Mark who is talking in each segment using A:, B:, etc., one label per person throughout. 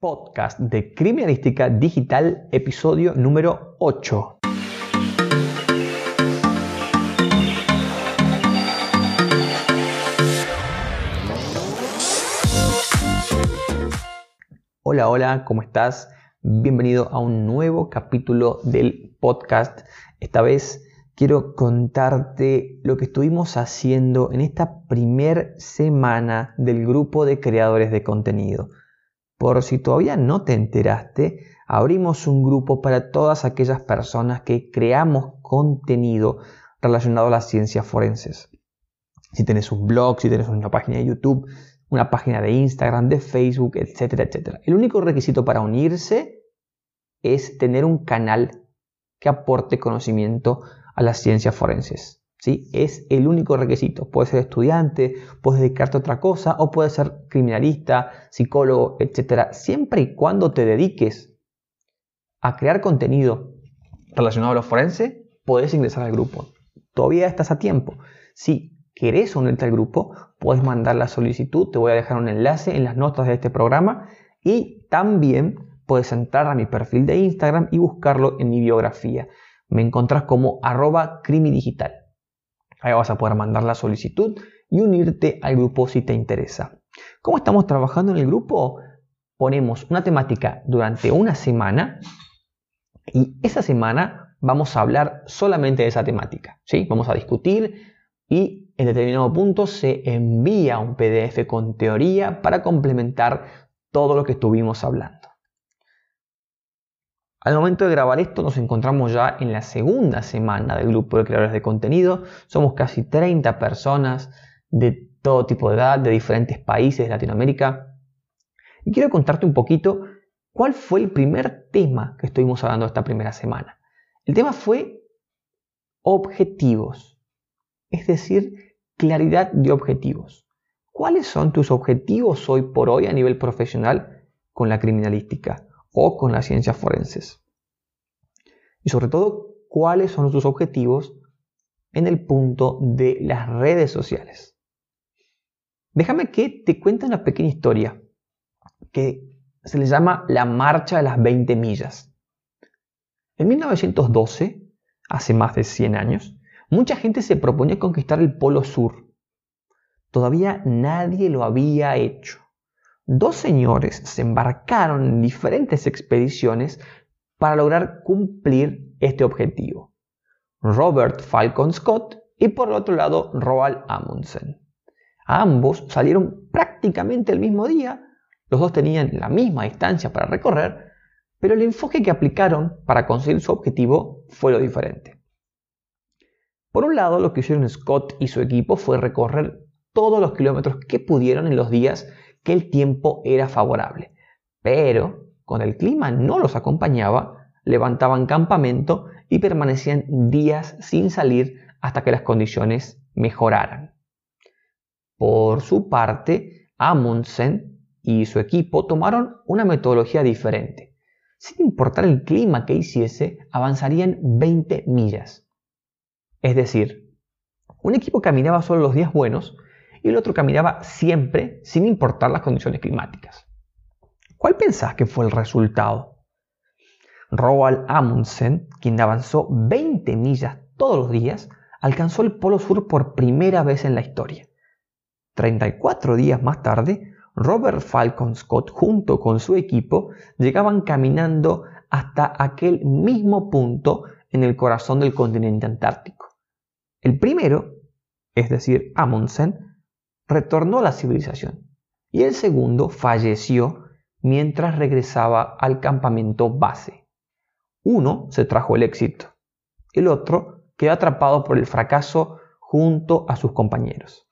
A: podcast de Criminalística Digital, episodio número 8. Hola, hola, ¿cómo estás? Bienvenido a un nuevo capítulo del podcast. Esta vez quiero contarte lo que estuvimos haciendo en esta primer semana del grupo de creadores de contenido. Por si todavía no te enteraste, abrimos un grupo para todas aquellas personas que creamos contenido relacionado a las ciencias forenses. Si tienes un blog, si tienes una página de YouTube, una página de Instagram, de Facebook, etcétera, etcétera. El único requisito para unirse es tener un canal que aporte conocimiento a las ciencias forenses. Es el único requisito. Puedes ser estudiante, puedes dedicarte a otra cosa o puedes ser criminalista, psicólogo, etc. Siempre y cuando te dediques a crear contenido relacionado a lo forense, puedes ingresar al grupo. Todavía estás a tiempo. Si querés unirte al grupo, puedes mandar la solicitud. Te voy a dejar un enlace en las notas de este programa y también puedes entrar a mi perfil de Instagram y buscarlo en mi biografía. Me encontrás como arroba crimidigital. Ahí vas a poder mandar la solicitud y unirte al grupo si te interesa. ¿Cómo estamos trabajando en el grupo? Ponemos una temática durante una semana y esa semana vamos a hablar solamente de esa temática. ¿sí? Vamos a discutir y en determinado punto se envía un PDF con teoría para complementar todo lo que estuvimos hablando. Al momento de grabar esto nos encontramos ya en la segunda semana del grupo de creadores de contenido. Somos casi 30 personas de todo tipo de edad, de diferentes países de Latinoamérica. Y quiero contarte un poquito cuál fue el primer tema que estuvimos hablando esta primera semana. El tema fue objetivos, es decir, claridad de objetivos. ¿Cuáles son tus objetivos hoy por hoy a nivel profesional con la criminalística? O con las ciencias forenses. Y sobre todo, cuáles son sus objetivos en el punto de las redes sociales. Déjame que te cuente una pequeña historia que se le llama la Marcha de las 20 millas. En 1912, hace más de 100 años, mucha gente se proponía conquistar el Polo Sur. Todavía nadie lo había hecho dos señores se embarcaron en diferentes expediciones para lograr cumplir este objetivo. Robert Falcon Scott y por el otro lado Roald Amundsen. Ambos salieron prácticamente el mismo día, los dos tenían la misma distancia para recorrer, pero el enfoque que aplicaron para conseguir su objetivo fue lo diferente. Por un lado, lo que hicieron Scott y su equipo fue recorrer todos los kilómetros que pudieron en los días que el tiempo era favorable. Pero cuando el clima no los acompañaba, levantaban campamento y permanecían días sin salir hasta que las condiciones mejoraran. Por su parte, Amundsen y su equipo tomaron una metodología diferente. Sin importar el clima que hiciese, avanzarían 20 millas. Es decir, un equipo caminaba solo los días buenos y el otro caminaba siempre sin importar las condiciones climáticas. ¿Cuál pensás que fue el resultado? Roald Amundsen, quien avanzó 20 millas todos los días, alcanzó el Polo Sur por primera vez en la historia. 34 días más tarde, Robert Falcon Scott junto con su equipo llegaban caminando hasta aquel mismo punto en el corazón del continente antártico. El primero, es decir, Amundsen, retornó a la civilización y el segundo falleció mientras regresaba al campamento base. Uno se trajo el éxito, el otro quedó atrapado por el fracaso junto a sus compañeros.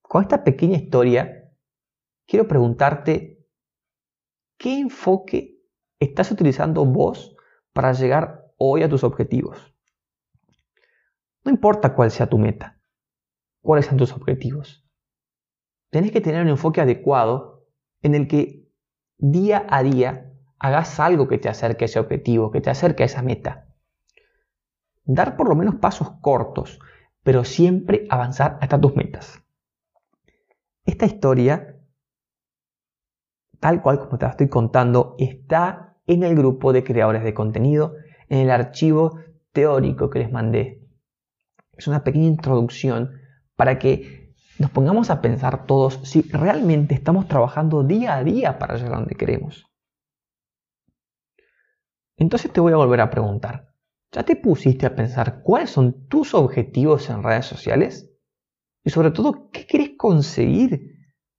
A: Con esta pequeña historia, quiero preguntarte, ¿qué enfoque estás utilizando vos para llegar hoy a tus objetivos? No importa cuál sea tu meta, cuáles son tus objetivos. Tenés que tener un enfoque adecuado en el que día a día hagas algo que te acerque a ese objetivo, que te acerque a esa meta. Dar por lo menos pasos cortos, pero siempre avanzar hasta tus metas. Esta historia tal cual como te la estoy contando, está en el grupo de creadores de contenido, en el archivo teórico que les mandé. Es una pequeña introducción para que nos pongamos a pensar todos si realmente estamos trabajando día a día para llegar a donde queremos. Entonces te voy a volver a preguntar, ¿ya te pusiste a pensar cuáles son tus objetivos en redes sociales? Y sobre todo, ¿qué quieres conseguir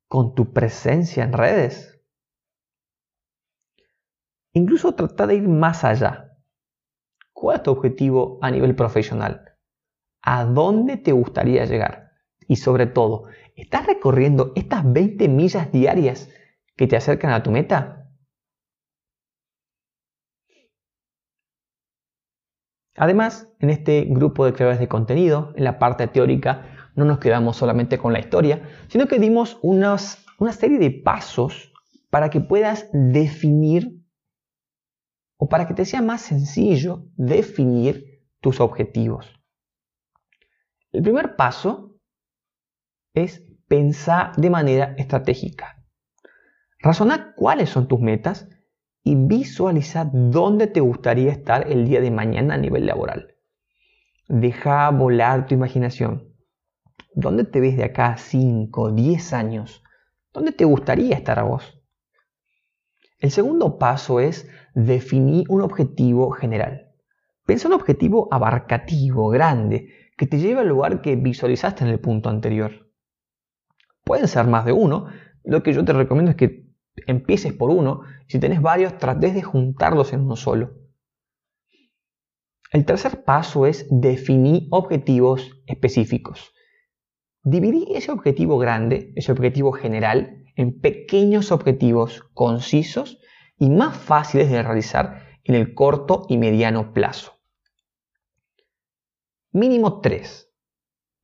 A: con tu presencia en redes? Incluso trata de ir más allá. ¿Cuál es tu objetivo a nivel profesional? ¿A dónde te gustaría llegar? Y sobre todo, ¿estás recorriendo estas 20 millas diarias que te acercan a tu meta? Además, en este grupo de creadores de contenido, en la parte teórica, no nos quedamos solamente con la historia, sino que dimos una serie de pasos para que puedas definir o para que te sea más sencillo definir tus objetivos. El primer paso es pensar de manera estratégica. Razona cuáles son tus metas y visualiza dónde te gustaría estar el día de mañana a nivel laboral. Deja volar tu imaginación. ¿Dónde te ves de acá a 5, 10 años? ¿Dónde te gustaría estar a vos? El segundo paso es definir un objetivo general. Pensa un objetivo abarcativo, grande, que te lleve al lugar que visualizaste en el punto anterior. Pueden ser más de uno. Lo que yo te recomiendo es que empieces por uno, si tenés varios, trates de juntarlos en uno solo. El tercer paso es definir objetivos específicos. Dividir ese objetivo grande, ese objetivo general, en pequeños objetivos concisos y más fáciles de realizar en el corto y mediano plazo. Mínimo tres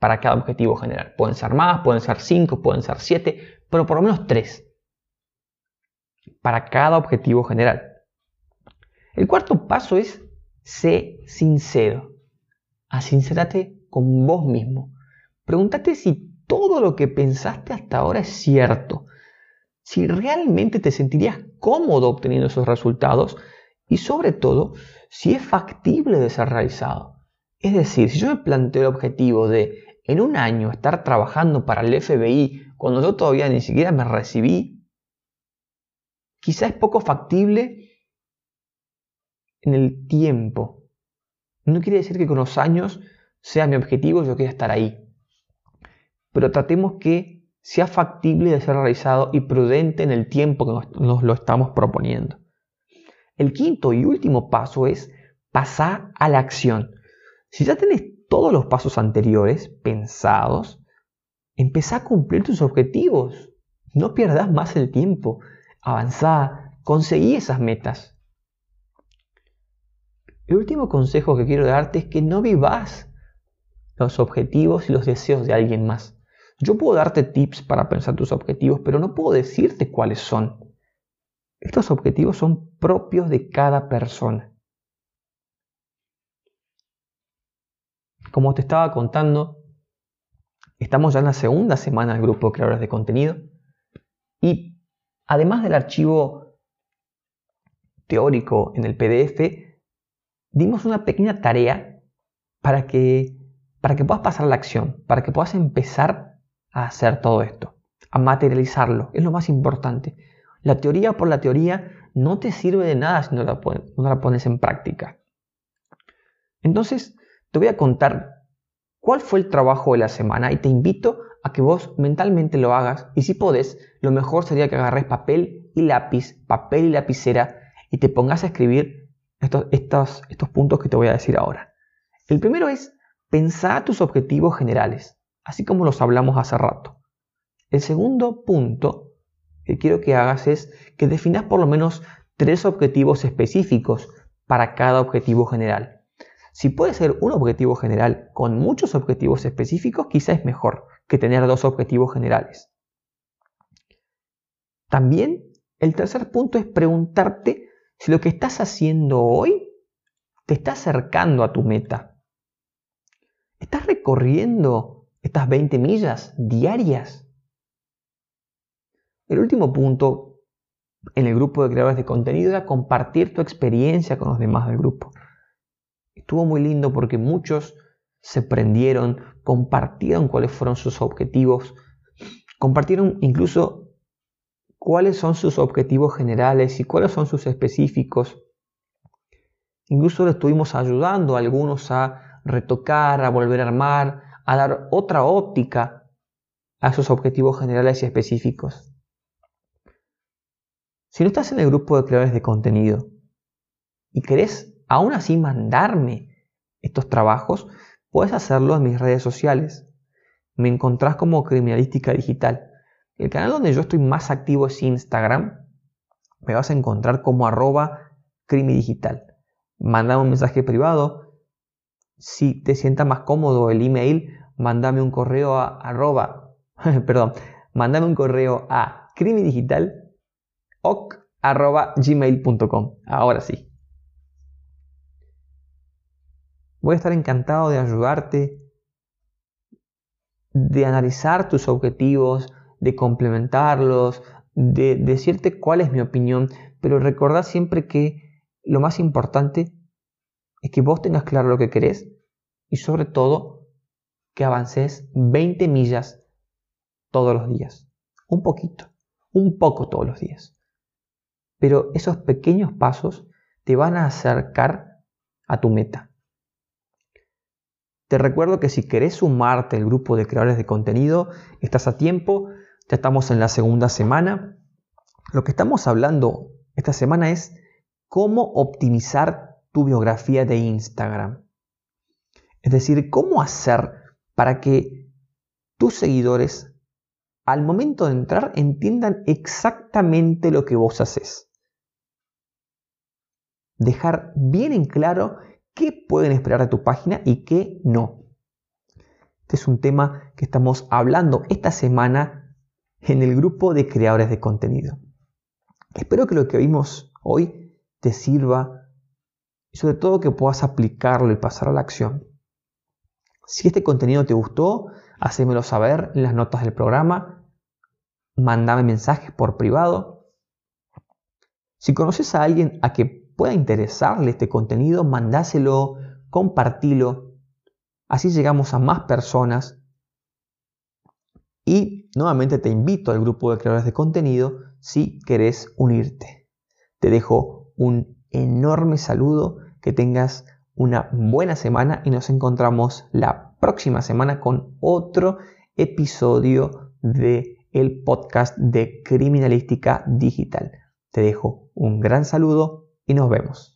A: para cada objetivo general. Pueden ser más, pueden ser cinco, pueden ser siete, pero por lo menos tres para cada objetivo general. El cuarto paso es sé sincero. Asincérate con vos mismo. Pregúntate si todo lo que pensaste hasta ahora es cierto. Si realmente te sentirías cómodo obteniendo esos resultados y sobre todo si es factible de ser realizado. Es decir, si yo me planteo el objetivo de en un año estar trabajando para el FBI cuando yo todavía ni siquiera me recibí quizá es poco factible en el tiempo. No quiere decir que con los años sea mi objetivo yo quiera estar ahí. Pero tratemos que sea factible de ser realizado y prudente en el tiempo que nos, lo estamos proponiendo. El quinto y último paso es pasar a la acción. Si ya tenés todos los pasos anteriores pensados, empezá a cumplir tus objetivos. No pierdas más el tiempo avanzá, conseguí esas metas. El último consejo que quiero darte es que no vivas los objetivos y los deseos de alguien más. Yo puedo darte tips para pensar tus objetivos, pero no puedo decirte cuáles son. Estos objetivos son propios de cada persona. Como te estaba contando, estamos ya en la segunda semana del grupo de creadores de contenido y Además del archivo teórico en el PDF, dimos una pequeña tarea para que, para que puedas pasar a la acción, para que puedas empezar a hacer todo esto, a materializarlo. Es lo más importante. La teoría por la teoría no te sirve de nada si no la, no la pones en práctica. Entonces, te voy a contar cuál fue el trabajo de la semana y te invito a que vos mentalmente lo hagas y si podés, lo mejor sería que agarres papel y lápiz, papel y lapicera y te pongas a escribir estos, estos, estos puntos que te voy a decir ahora. El primero es pensar tus objetivos generales, así como los hablamos hace rato. El segundo punto que quiero que hagas es que definas por lo menos tres objetivos específicos para cada objetivo general. Si puede ser un objetivo general con muchos objetivos específicos, quizá es mejor que tener dos objetivos generales. También el tercer punto es preguntarte si lo que estás haciendo hoy te está acercando a tu meta. ¿Estás recorriendo estas 20 millas diarias? El último punto en el grupo de creadores de contenido era compartir tu experiencia con los demás del grupo. Estuvo muy lindo porque muchos se prendieron, compartieron cuáles fueron sus objetivos, compartieron incluso cuáles son sus objetivos generales y cuáles son sus específicos. Incluso estuvimos ayudando a algunos a retocar, a volver a armar, a dar otra óptica a esos objetivos generales y específicos. Si no estás en el grupo de creadores de contenido y querés aún así mandarme estos trabajos, puedes hacerlo en mis redes sociales. Me encontrás como Criminalística Digital. El canal donde yo estoy más activo es Instagram. Me vas a encontrar como arroba crimidigital. Mándame un mensaje privado. Si te sienta más cómodo el email, mándame un correo a arroba, perdón, mándame un correo a. Ahora sí. Voy a estar encantado de ayudarte, de analizar tus objetivos, de complementarlos, de decirte cuál es mi opinión, pero recordad siempre que lo más importante es que vos tengas claro lo que querés y sobre todo que avances 20 millas todos los días. Un poquito, un poco todos los días pero esos pequeños pasos te van a acercar a tu meta. Te recuerdo que si querés sumarte al grupo de creadores de contenido, estás a tiempo, ya estamos en la segunda semana. Lo que estamos hablando esta semana es cómo optimizar tu biografía de Instagram. Es decir, cómo hacer para que tus seguidores al momento de entrar entiendan exactamente lo que vos haces dejar bien en claro qué pueden esperar de tu página y qué no. Este es un tema que estamos hablando esta semana en el grupo de creadores de contenido. Espero que lo que vimos hoy te sirva y sobre todo que puedas aplicarlo y pasar a la acción. Si este contenido te gustó, hacémelo saber en las notas del programa, mandame mensajes por privado. Si conoces a alguien a que pueda interesarle este contenido, mandáselo, compartilo. Así llegamos a más personas. Y nuevamente te invito al grupo de creadores de contenido si querés unirte. Te dejo un enorme saludo, que tengas una buena semana y nos encontramos la próxima semana con otro episodio de el podcast de Criminalística Digital. Te dejo un gran saludo y nos vemos.